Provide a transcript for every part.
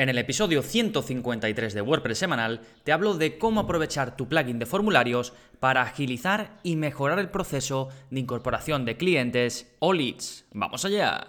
En el episodio 153 de WordPress semanal te hablo de cómo aprovechar tu plugin de formularios para agilizar y mejorar el proceso de incorporación de clientes o leads. ¡Vamos allá!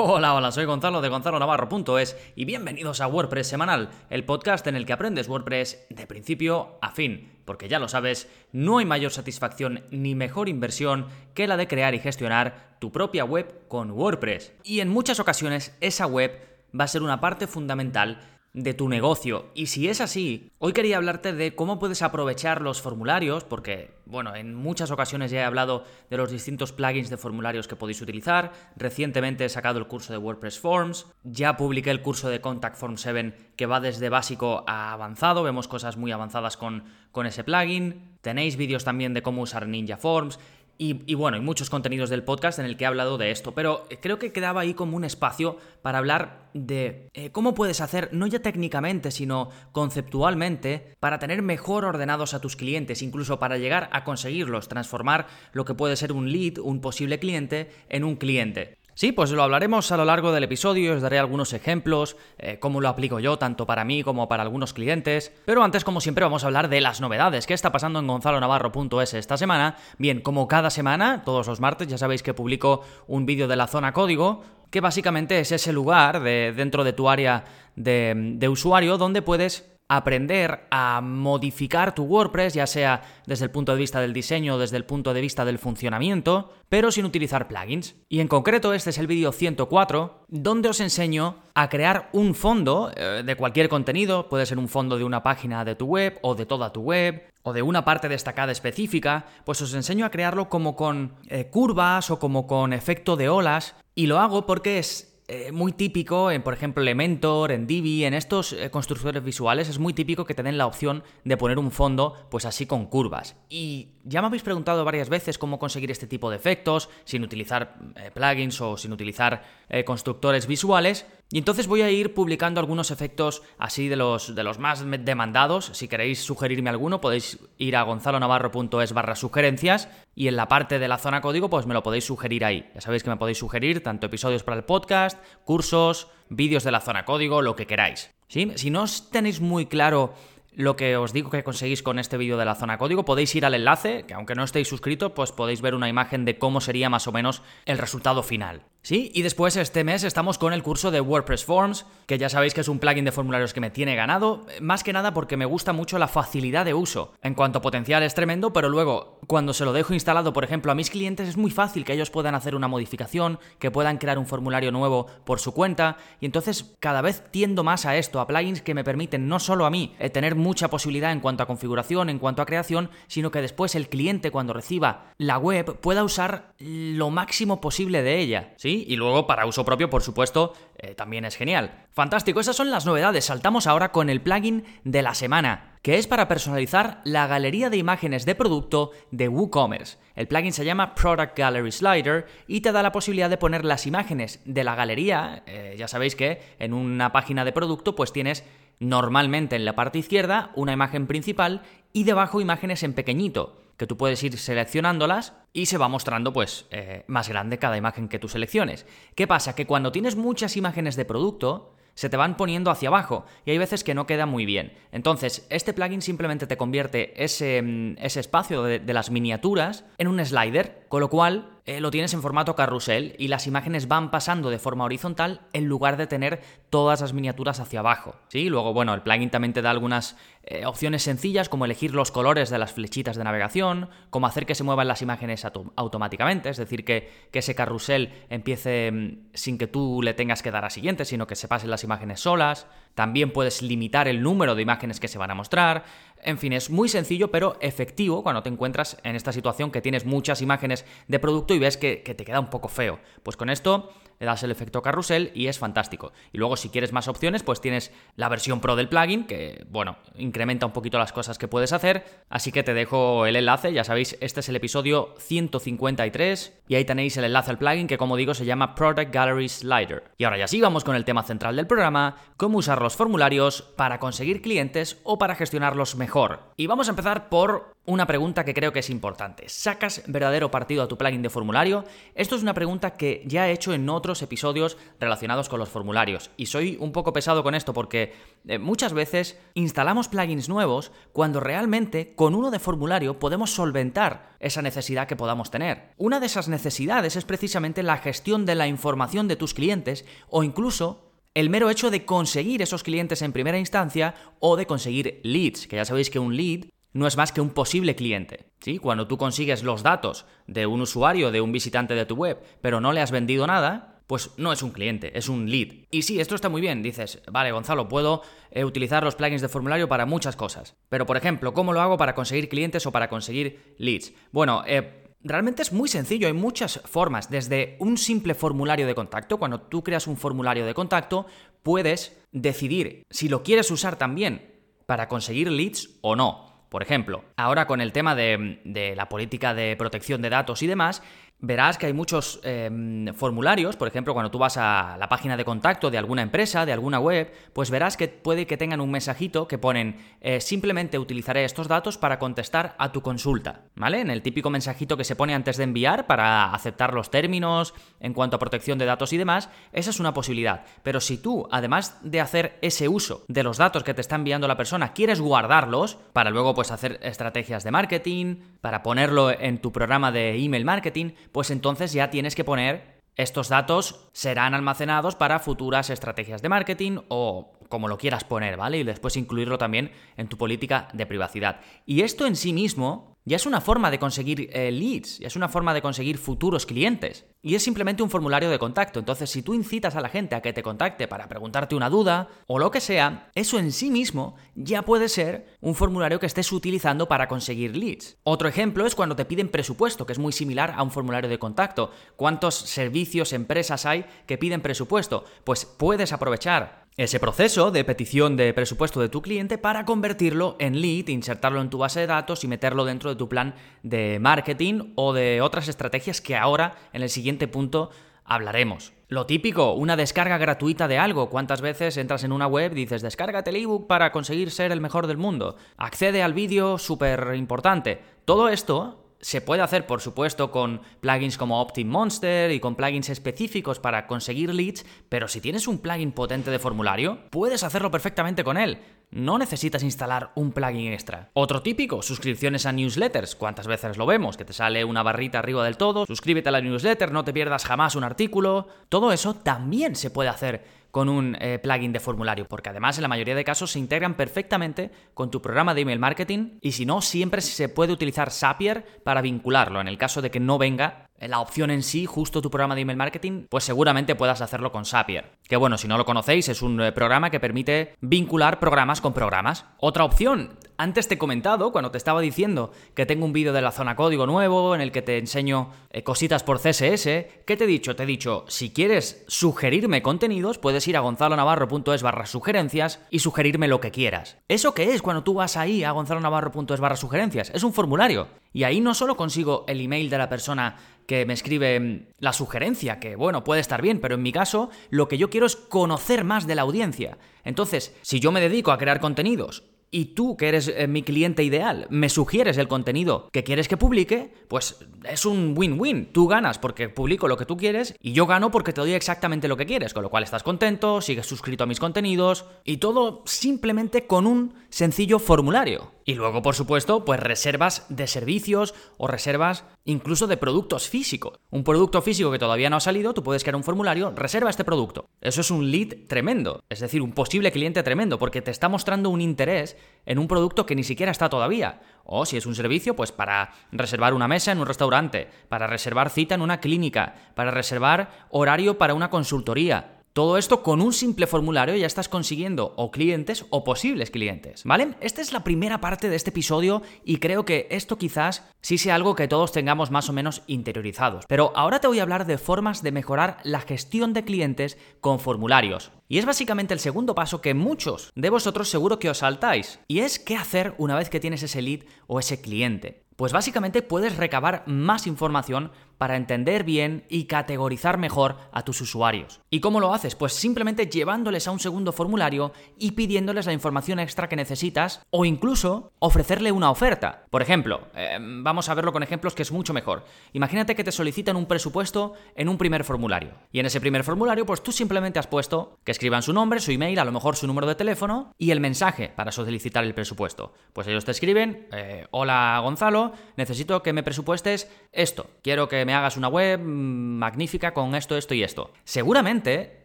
Hola, hola, soy Gonzalo de Gonzalo Navarro.es y bienvenidos a WordPress Semanal, el podcast en el que aprendes WordPress de principio a fin. Porque ya lo sabes, no hay mayor satisfacción ni mejor inversión que la de crear y gestionar tu propia web con WordPress. Y en muchas ocasiones esa web va a ser una parte fundamental de tu negocio. Y si es así, hoy quería hablarte de cómo puedes aprovechar los formularios, porque, bueno, en muchas ocasiones ya he hablado de los distintos plugins de formularios que podéis utilizar. Recientemente he sacado el curso de WordPress Forms, ya publiqué el curso de Contact Form 7 que va desde básico a avanzado, vemos cosas muy avanzadas con, con ese plugin. Tenéis vídeos también de cómo usar Ninja Forms. Y, bueno, hay muchos contenidos del podcast en el que he hablado de esto, pero creo que quedaba ahí como un espacio para hablar de eh, cómo puedes hacer, no ya técnicamente, sino conceptualmente, para tener mejor ordenados a tus clientes, incluso para llegar a conseguirlos, transformar lo que puede ser un lead, un posible cliente, en un cliente. Sí, pues lo hablaremos a lo largo del episodio, os daré algunos ejemplos, eh, cómo lo aplico yo, tanto para mí como para algunos clientes. Pero antes, como siempre, vamos a hablar de las novedades. ¿Qué está pasando en gonzalonavarro.es esta semana? Bien, como cada semana, todos los martes, ya sabéis que publico un vídeo de la zona código, que básicamente es ese lugar de, dentro de tu área de, de usuario donde puedes aprender a modificar tu WordPress, ya sea desde el punto de vista del diseño o desde el punto de vista del funcionamiento, pero sin utilizar plugins. Y en concreto este es el vídeo 104, donde os enseño a crear un fondo eh, de cualquier contenido, puede ser un fondo de una página de tu web o de toda tu web, o de una parte destacada específica, pues os enseño a crearlo como con eh, curvas o como con efecto de olas, y lo hago porque es eh, muy típico, en, por ejemplo, Elementor, en Divi, en estos eh, constructores visuales, es muy típico que te den la opción de poner un fondo, pues así con curvas. Y ya me habéis preguntado varias veces cómo conseguir este tipo de efectos, sin utilizar eh, plugins o sin utilizar constructores visuales. Y entonces voy a ir publicando algunos efectos así de los, de los más demandados. Si queréis sugerirme alguno, podéis ir a gonzalonavarro.es barra sugerencias y en la parte de la zona código, pues me lo podéis sugerir ahí. Ya sabéis que me podéis sugerir tanto episodios para el podcast, cursos, vídeos de la zona código, lo que queráis. Si no tenéis muy claro lo que os digo que conseguís con este vídeo de la zona código, podéis ir al enlace, que aunque no estéis suscritos, pues podéis ver una imagen de cómo sería más o menos el resultado final. ¿Sí? Y después este mes estamos con el curso de WordPress Forms, que ya sabéis que es un plugin de formularios que me tiene ganado, más que nada porque me gusta mucho la facilidad de uso. En cuanto a potencial es tremendo, pero luego cuando se lo dejo instalado, por ejemplo, a mis clientes es muy fácil que ellos puedan hacer una modificación, que puedan crear un formulario nuevo por su cuenta, y entonces cada vez tiendo más a esto, a plugins que me permiten no solo a mí eh, tener mucha posibilidad en cuanto a configuración, en cuanto a creación, sino que después el cliente cuando reciba la web pueda usar lo máximo posible de ella, ¿sí? Y luego para uso propio, por supuesto, eh, también es genial. Fantástico, esas son las novedades. Saltamos ahora con el plugin de la semana, que es para personalizar la galería de imágenes de producto de WooCommerce. El plugin se llama Product Gallery Slider y te da la posibilidad de poner las imágenes de la galería. Eh, ya sabéis que en una página de producto pues tienes normalmente en la parte izquierda una imagen principal y debajo imágenes en pequeñito que tú puedes ir seleccionándolas y se va mostrando pues eh, más grande cada imagen que tú selecciones. ¿Qué pasa? Que cuando tienes muchas imágenes de producto, se te van poniendo hacia abajo y hay veces que no queda muy bien. Entonces, este plugin simplemente te convierte ese, mm, ese espacio de, de, las miniaturas en un slider, con lo cual eh, lo tienes en formato carrusel y las imágenes van pasando de forma horizontal en lugar de tener todas las miniaturas hacia abajo. ¿sí? Luego, bueno, el plugin también te da algunas eh, opciones sencillas como elegir los colores de las flechitas de navegación, como hacer que se muevan las imágenes automáticamente, es decir, que, que ese carrusel empiece mm, sin que tú le tengas que dar a siguiente, sino que se pasen las imágenes solas. También puedes limitar el número de imágenes que se van a mostrar. En fin, es muy sencillo pero efectivo cuando te encuentras en esta situación que tienes muchas imágenes de producto y ves que, te queda un poco feo. Pues con esto le das el efecto carrusel y es fantástico. Y luego si quieres más opciones, pues tienes la versión pro del plugin, que bueno, incrementa un poquito las cosas que puedes hacer. Así que te dejo el enlace, ya sabéis, este es el episodio 153 y ahí tenéis el enlace al plugin que como digo se llama Product Gallery Slider. Y ahora ya sí, vamos con el tema central del programa, cómo usar los formularios para conseguir clientes o para gestionarlos mejor. Y vamos a empezar por una pregunta que creo que es importante. ¿Sacas verdadero partido a tu plugin de formulario? Esto es una pregunta que ya he hecho en episodios relacionados con los formularios. Y soy un poco pesado con esto porque eh, muchas veces instalamos plugins nuevos cuando realmente con uno de formulario podemos solventar esa necesidad que podamos tener. Una de esas necesidades es precisamente la gestión de la información de tus clientes o incluso el mero hecho de conseguir esos clientes en primera instancia o de conseguir leads, que ya sabéis que un lead no es más que un posible cliente. ¿sí? Cuando tú consigues los datos de un usuario, de un visitante de tu web, pero no le has vendido nada, pues no es un cliente, es un lead. Y sí, esto está muy bien, dices, vale, Gonzalo, puedo eh, utilizar los plugins de formulario para muchas cosas. Pero, por ejemplo, ¿cómo lo hago para conseguir clientes o para conseguir leads? Bueno, eh, Realmente es muy sencillo, hay muchas formas, desde un simple formulario de contacto, cuando tú creas un formulario de contacto, puedes decidir si lo quieres usar también para conseguir leads o no. Por ejemplo, ahora con el tema de, la política de protección de datos y demás, verás que hay muchos em, formularios, por ejemplo, cuando tú vas a la página de contacto de alguna empresa, de alguna web, pues verás que puede que tengan un mensajito que ponen eh, simplemente utilizaré estos datos para contestar a tu consulta, ¿vale? En el típico mensajito que se pone antes de enviar para aceptar los términos en cuanto a protección de datos y demás, esa es una posibilidad. Pero si tú, además de hacer ese uso de los datos que te está enviando la persona, quieres guardarlos para luego pues hacer estrategias de marketing, para ponerlo en tu programa de email marketing, pues entonces ya tienes que poner estos datos serán almacenados para futuras estrategias de marketing o como lo quieras poner, ¿vale? Y después incluirlo también en tu política de privacidad. Y esto en sí mismo ya es una forma de conseguir eh, leads, ya es una forma de conseguir futuros clientes. Y es simplemente un formulario de contacto. Entonces, si tú incitas a la gente a que te contacte para preguntarte una duda o lo que sea, eso en sí mismo ya puede ser un formulario que estés utilizando para conseguir leads. Otro ejemplo es cuando te piden presupuesto, que es muy similar a un formulario de contacto. ¿Cuántos servicios, empresas hay que piden presupuesto? Pues puedes aprovechar ese proceso de petición de presupuesto de tu cliente para convertirlo en lead, insertarlo en tu base de datos y meterlo dentro de tu plan de marketing o de otras estrategias que ahora en el siguiente punto hablaremos. Lo típico, una descarga gratuita de algo. ¿Cuántas veces entras en una web y dices descárgate el ebook para conseguir ser el mejor del mundo? Accede al vídeo súper importante. Todo esto se puede hacer, por supuesto, con plugins como OptimMonster y con plugins específicos para conseguir leads, pero si tienes un plugin potente de formulario, puedes hacerlo perfectamente con él. No necesitas instalar un plugin extra. Otro típico, suscripciones a newsletters. ¿Cuántas veces lo vemos? Que te sale una barrita arriba del todo. Suscríbete a la newsletter, no te pierdas jamás un artículo. Todo eso también se puede hacer con un eh, plugin de formulario, porque además en la mayoría de casos se integran perfectamente con tu programa de email marketing y si no, siempre se puede utilizar Zapier para vincularlo. En el caso de que no venga la opción en sí, justo tu programa de email marketing, pues seguramente puedas hacerlo con Zapier. Que bueno, si no lo conocéis, es un eh, programa que permite vincular programas con programas. Otra opción, antes te he comentado, cuando te estaba diciendo que tengo un vídeo de la zona código nuevo en el que te enseño eh, cositas por CSS, ¿qué te he dicho? Te he dicho, si quieres sugerirme contenidos, puedes ir a gonzalonavarro.es barra sugerencias y sugerirme lo que quieras. ¿Eso qué es cuando tú vas ahí a gonzalonavarro.es barra sugerencias? Es un formulario. Y ahí no solo consigo el email de la persona que me escribe mm, la sugerencia, que bueno, puede estar bien, pero en mi caso lo que yo quiero es conocer más de la audiencia. Entonces, si yo me dedico a crear contenidos y tú, que eres eh, mi cliente ideal, me sugieres el contenido que quieres que publique, pues es un win-win. Tú ganas porque publico lo que tú quieres y yo gano porque te doy exactamente lo que quieres, con lo cual estás contento, sigues suscrito a mis contenidos y todo simplemente con un sencillo formulario. Y luego, por supuesto, pues reservas de servicios o reservas incluso de productos físicos. Un producto físico que todavía no ha salido, tú puedes crear un formulario, reserva este producto. Eso es un lead tremendo, es decir, un posible cliente tremendo, porque te está mostrando un interés en un producto que ni siquiera está todavía. O si es un servicio, pues para reservar una mesa en un restaurante, para reservar cita en una clínica, para reservar horario para una consultoría. Todo esto con un simple formulario ya estás consiguiendo o clientes o posibles clientes, ¿vale? Esta es la primera parte de este episodio y creo que esto quizás sí sea algo que todos tengamos más o menos interiorizados. Pero ahora te voy a hablar de formas de mejorar la gestión de clientes con formularios. Y es básicamente el segundo paso que muchos de vosotros seguro que os saltáis. Y es qué hacer una vez que tienes ese lead o ese cliente. Pues básicamente puedes recabar más información para entender bien y categorizar mejor a tus usuarios. ¿Y cómo lo haces? Pues simplemente llevándoles a un segundo formulario y pidiéndoles la información extra que necesitas o incluso ofrecerle una oferta. Por ejemplo, em, vamos a verlo con ejemplos que es mucho mejor. Imagínate que te solicitan un presupuesto en un primer formulario. Y en ese primer formulario, pues tú simplemente has puesto que escriban su nombre, su email, a lo mejor su número de teléfono y el mensaje para solicitar el presupuesto. Pues ellos te escriben, eh, hola Gonzalo, necesito que me presupuestes esto. Quiero que me hagas una web magnífica con esto, esto y esto. Seguramente,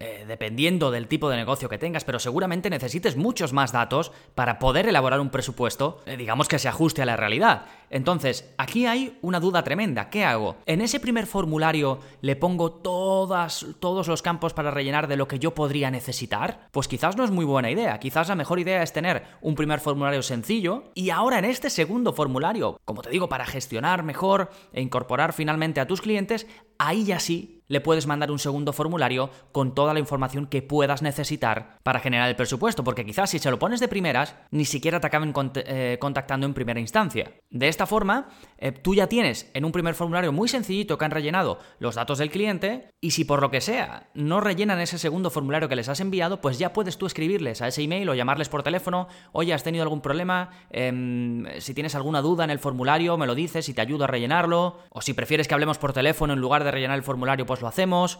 eh, dependiendo del tipo de negocio que tengas, pero seguramente necesites muchos más datos para poder elaborar un presupuesto, eh, digamos que se ajuste a la realidad. Entonces, aquí hay una duda tremenda. ¿Qué hago? ¿En ese primer formulario le pongo todas, todos los campos para rellenar de lo que yo podría necesitar? Pues quizás no es muy buena idea. Quizás la mejor idea es tener un primer formulario sencillo y ahora en este segundo formulario, como te digo, para gestionar mejor e incorporar finalmente a tus clientes, ahí ya sí le puedes mandar un segundo formulario con toda la información que puedas necesitar para generar el presupuesto, porque quizás si se lo pones de primeras, ni siquiera te acaben eh, contactando en primera instancia. De esta forma, eh, tú ya tienes en un primer formulario muy sencillito que han rellenado los datos del cliente y si por lo que sea no rellenan ese segundo formulario que les has enviado, pues ya puedes tú escribirles a ese email o llamarles por teléfono, oye, ¿has tenido algún problema? Em, si tienes alguna duda en el formulario, me lo dices y te ayudo a rellenarlo, o si prefieres que hablemos por teléfono en lugar de rellenar el formulario, pues lo hacemos.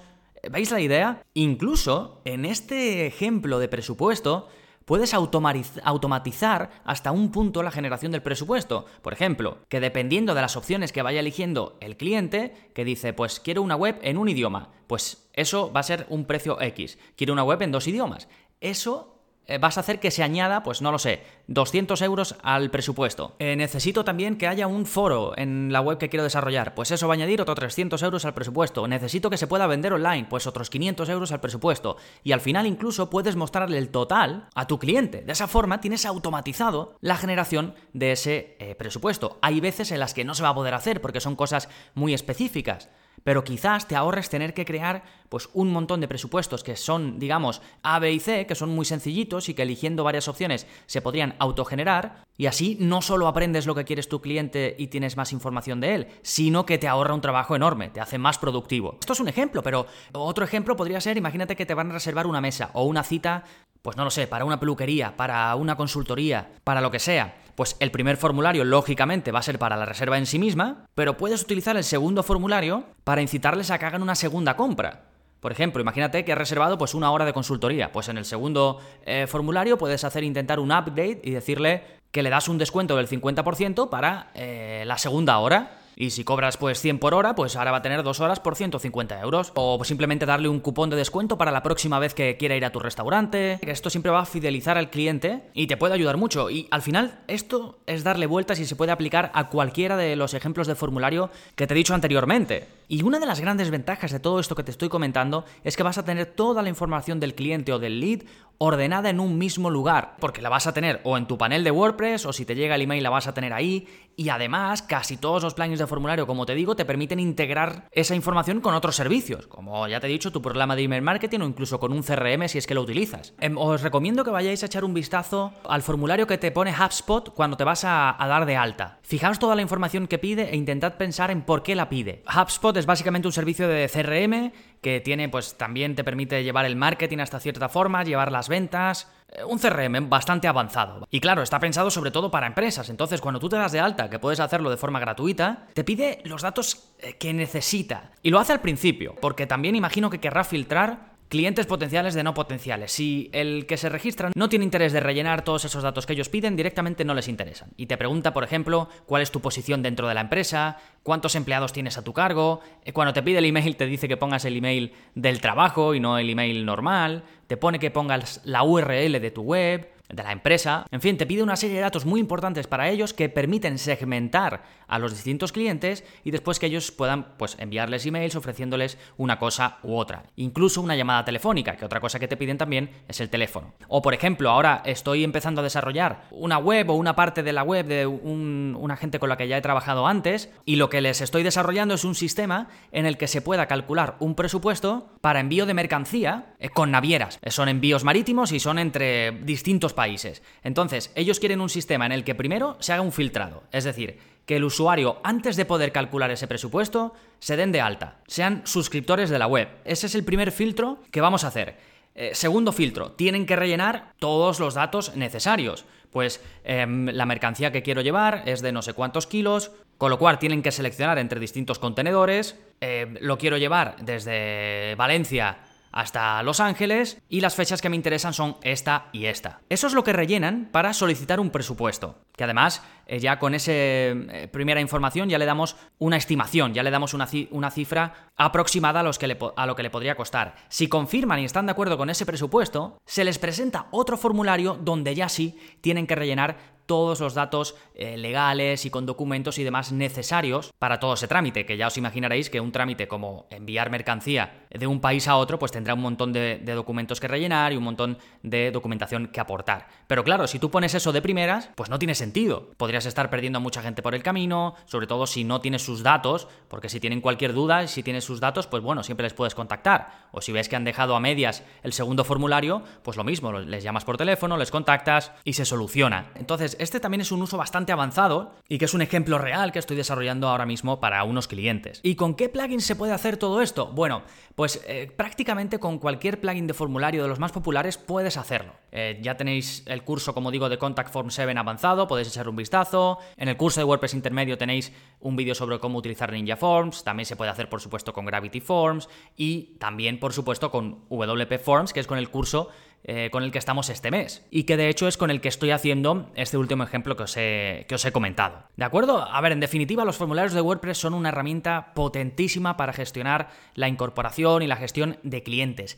¿Veis la idea? Incluso en este ejemplo de presupuesto, puedes automatizar hasta un punto la generación del presupuesto. Por ejemplo, que dependiendo de las opciones que vaya eligiendo el cliente, que dice, pues quiero una web en un idioma, pues eso va a ser un precio X. Quiero una web en dos idiomas. Eso vas a hacer que se añada, pues no lo sé, 200 euros al presupuesto. Eh, necesito también que haya un foro en la web que quiero desarrollar, pues eso va a añadir otros 300 euros al presupuesto. Necesito que se pueda vender online, pues otros 500 euros al presupuesto. Y al final incluso puedes mostrarle el total a tu cliente. De esa forma tienes automatizado la generación de ese eh, presupuesto. Hay veces en las que no se va a poder hacer porque son cosas muy específicas pero quizás te ahorres tener que crear pues un montón de presupuestos que son, digamos, A, B y C, que son muy sencillitos y que eligiendo varias opciones se podrían autogenerar, y así no solo aprendes lo que quieres tu cliente y tienes más información de él, sino que te ahorra un trabajo enorme, te hace más productivo. Esto es un ejemplo, pero otro ejemplo podría ser, imagínate que te van a reservar una mesa o una cita pues no lo sé, para una peluquería, para una consultoría, para lo que sea, pues el primer formulario lógicamente va a ser para la reserva en sí misma, pero puedes utilizar el segundo formulario para incitarles a que hagan una segunda compra. Por ejemplo, imagínate que has reservado pues una hora de consultoría, pues en el segundo eh, formulario puedes hacer intentar un update y decirle que le das un descuento del 50% para eh, la segunda hora. Y si cobras pues 100 por hora, pues ahora va a tener 2 horas por 150 euros. O simplemente darle un cupón de descuento para la próxima vez que quiera ir a tu restaurante. Esto siempre va a fidelizar al cliente y te puede ayudar mucho. Y al final esto es darle vueltas y se puede aplicar a cualquiera de los ejemplos de formulario que te he dicho anteriormente. Y una de las grandes ventajas de todo esto que te estoy comentando es que vas a tener toda la información del cliente o del lead ordenada en un mismo lugar, porque la vas a tener o en tu panel de WordPress o si te llega el email la vas a tener ahí y además casi todos los plugins de formulario, como te digo, te permiten integrar esa información con otros servicios, como ya te he dicho, tu programa de email marketing o incluso con un CRM si es que lo utilizas. Em, os recomiendo que vayáis a echar un vistazo al formulario que te pone HubSpot cuando te vas a, dar de alta. Fijaos toda la información que pide e intentad pensar en por qué la pide. HubSpot es básicamente un servicio de CRM que tiene, pues también te permite llevar el marketing hasta cierta forma, llevar las ventas, eh, un CRM bastante avanzado. Y claro, está pensado sobre todo para empresas, entonces cuando tú te das de alta, que puedes hacerlo de forma gratuita, te pide los datos eh, que necesita. Y lo hace al principio, porque también imagino que querrá filtrar clientes potenciales de no potenciales. Si el que se registra no tiene interés de rellenar todos esos datos que ellos piden, directamente no les interesan. Y te pregunta, por ejemplo, cuál es tu posición dentro de la empresa, cuántos empleados tienes a tu cargo, eh, cuando te pide el email te dice que pongas el email del trabajo y no el email normal, te pone que pongas la URL de tu web, de la empresa. En fin, te pide una serie de datos muy importantes para ellos que permiten segmentar a los distintos clientes y después que ellos puedan pues enviarles emails ofreciéndoles una cosa u otra. Incluso una llamada telefónica, que otra cosa que te piden también es el teléfono. O por ejemplo, ahora estoy empezando a desarrollar una web o una parte de la web de una gente con la que ya he trabajado antes y lo que les estoy desarrollando es un sistema en el que se pueda calcular un presupuesto para envío de mercancía eh, con navieras. Son envíos marítimos y son entre distintos países. Entonces, ellos quieren un sistema en el que primero se haga un filtrado, es decir, que el usuario, antes de poder calcular ese presupuesto, se den de alta, sean suscriptores de la web. Ese es el primer filtro que vamos a hacer. Eh, segundo filtro, tienen que rellenar todos los datos necesarios. Pues em, la mercancía que quiero llevar es de no sé cuántos kilos, con lo cual tienen que seleccionar entre distintos contenedores. Eh, lo quiero llevar desde Valencia hasta Los Ángeles y las fechas que me interesan son esta y esta. Eso es lo que rellenan para solicitar un presupuesto, que además eh, ya con esa eh, primera información ya le damos una estimación, ya le damos una, una cifra aproximada a, los que a lo que le podría costar. Si confirman y están de acuerdo con ese presupuesto, se les presenta otro formulario donde ya sí tienen que rellenar todos los datos eh, legales y con documentos y demás necesarios para todo ese trámite, que ya os imaginaréis que un trámite como enviar mercancía de un país a otro, pues tendrá un montón de, documentos que rellenar y un montón de documentación que aportar. Pero claro, si tú pones eso de primeras, pues no tiene sentido. Podrías estar perdiendo a mucha gente por el camino, sobre todo si no tienes sus datos, porque si tienen cualquier duda, si tienes sus datos, pues bueno, siempre les puedes contactar. O si ves que han dejado a medias el segundo formulario, pues lo mismo, les llamas por teléfono, les contactas y se soluciona. Entonces, este también es un uso bastante avanzado y que es un ejemplo real que estoy desarrollando ahora mismo para unos clientes. ¿Y con qué plugin se puede hacer todo esto? Bueno, pues eh, prácticamente con cualquier plugin de formulario de los más populares puedes hacerlo. Eh, ya tenéis el curso, como digo, de Contact Form 7 avanzado, podéis echar un vistazo. En el curso de WordPress intermedio tenéis un vídeo sobre cómo utilizar Ninja Forms, también se puede hacer por supuesto con Gravity Forms y también por supuesto con WP Forms, que es con el curso eh, con el que estamos este mes y que de hecho es con el que estoy haciendo este último ejemplo que os, he, que os he comentado. ¿De acuerdo? A ver, en definitiva los formularios de WordPress son una herramienta potentísima para gestionar la incorporación y la gestión de clientes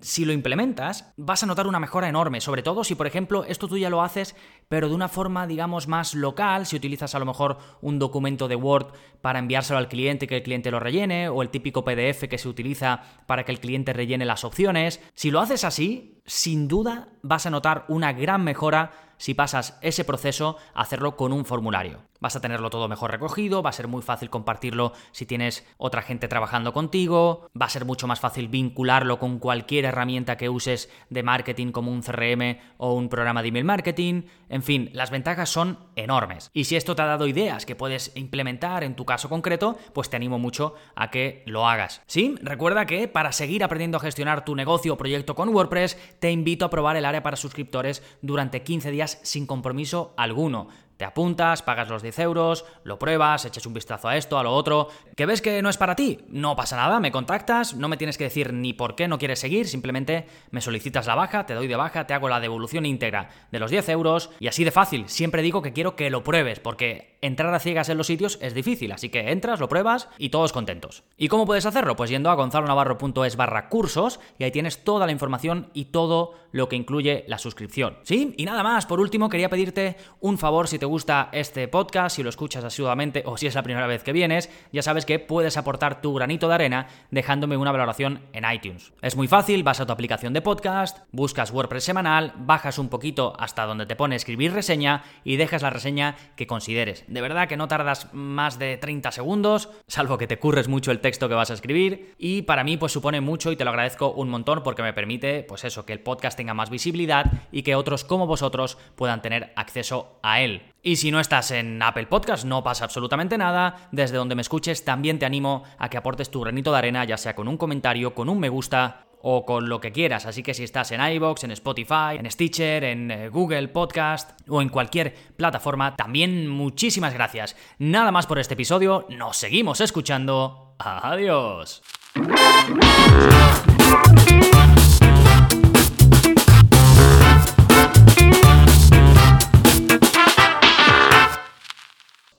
si lo implementas, vas a notar una mejora enorme, sobre todo si, por ejemplo, esto tú ya lo haces, pero de una forma, digamos, más local, si utilizas a lo mejor un documento de Word para enviárselo al cliente que el cliente lo rellene, o el típico PDF que se utiliza para que el cliente rellene las opciones. Si lo haces así, sin duda vas a notar una gran mejora si pasas ese proceso a hacerlo con un formulario. Vas a tenerlo todo mejor recogido, va a ser muy fácil compartirlo si tienes otra gente trabajando contigo, va a ser mucho más fácil vincularlo con cualquier herramienta que uses de marketing como un CRM o un programa de email marketing, en fin, las ventajas son enormes. Y si esto te ha dado ideas que puedes implementar en tu caso concreto, pues te animo mucho a que lo hagas. Sí, recuerda que para seguir aprendiendo a gestionar tu negocio o proyecto con WordPress, te invito a probar el área para suscriptores durante 15 días sin compromiso alguno. Te apuntas, pagas los 10 euros, lo pruebas, echas un vistazo a esto, a lo otro. ¿Que ves que no es para ti? No pasa nada, me contactas, no me tienes que decir ni por qué no quieres seguir, simplemente me solicitas la baja, te doy de baja, te hago la devolución íntegra de los 10 euros y así de fácil. Siempre digo que quiero que lo pruebes porque entrar a ciegas en los sitios es difícil, así que entras, lo pruebas y todos contentos. ¿Y cómo puedes hacerlo? Pues yendo a gonzalonavarro.es barra cursos y ahí tienes toda la información y todo lo que incluye la suscripción. ¿Sí? Y nada más, por último quería pedirte un favor si te gusta este podcast, si lo escuchas asiduamente o si es la primera vez que vienes, ya sabes que puedes aportar tu granito de arena dejándome una valoración en iTunes. Es muy fácil, vas a tu aplicación de podcast, buscas WordPress semanal, bajas un poquito hasta donde te pone escribir reseña y dejas la reseña que consideres. De verdad que no tardas más de 30 segundos, salvo que te curres mucho el texto que vas a escribir y para mí pues supone mucho y te lo agradezco un montón porque me permite pues eso, que el podcast tenga más visibilidad y que otros como vosotros puedan tener acceso a él. Y si no estás en Apple Podcast, no pasa absolutamente nada. Desde donde me escuches, también te animo a que aportes tu granito de arena, ya sea con un comentario, con un me gusta o con lo que quieras. Así que si estás en iBox, en Spotify, en Stitcher, en eh, Google Podcast o en cualquier plataforma, también muchísimas gracias. Nada más por este episodio, nos seguimos escuchando. Adiós.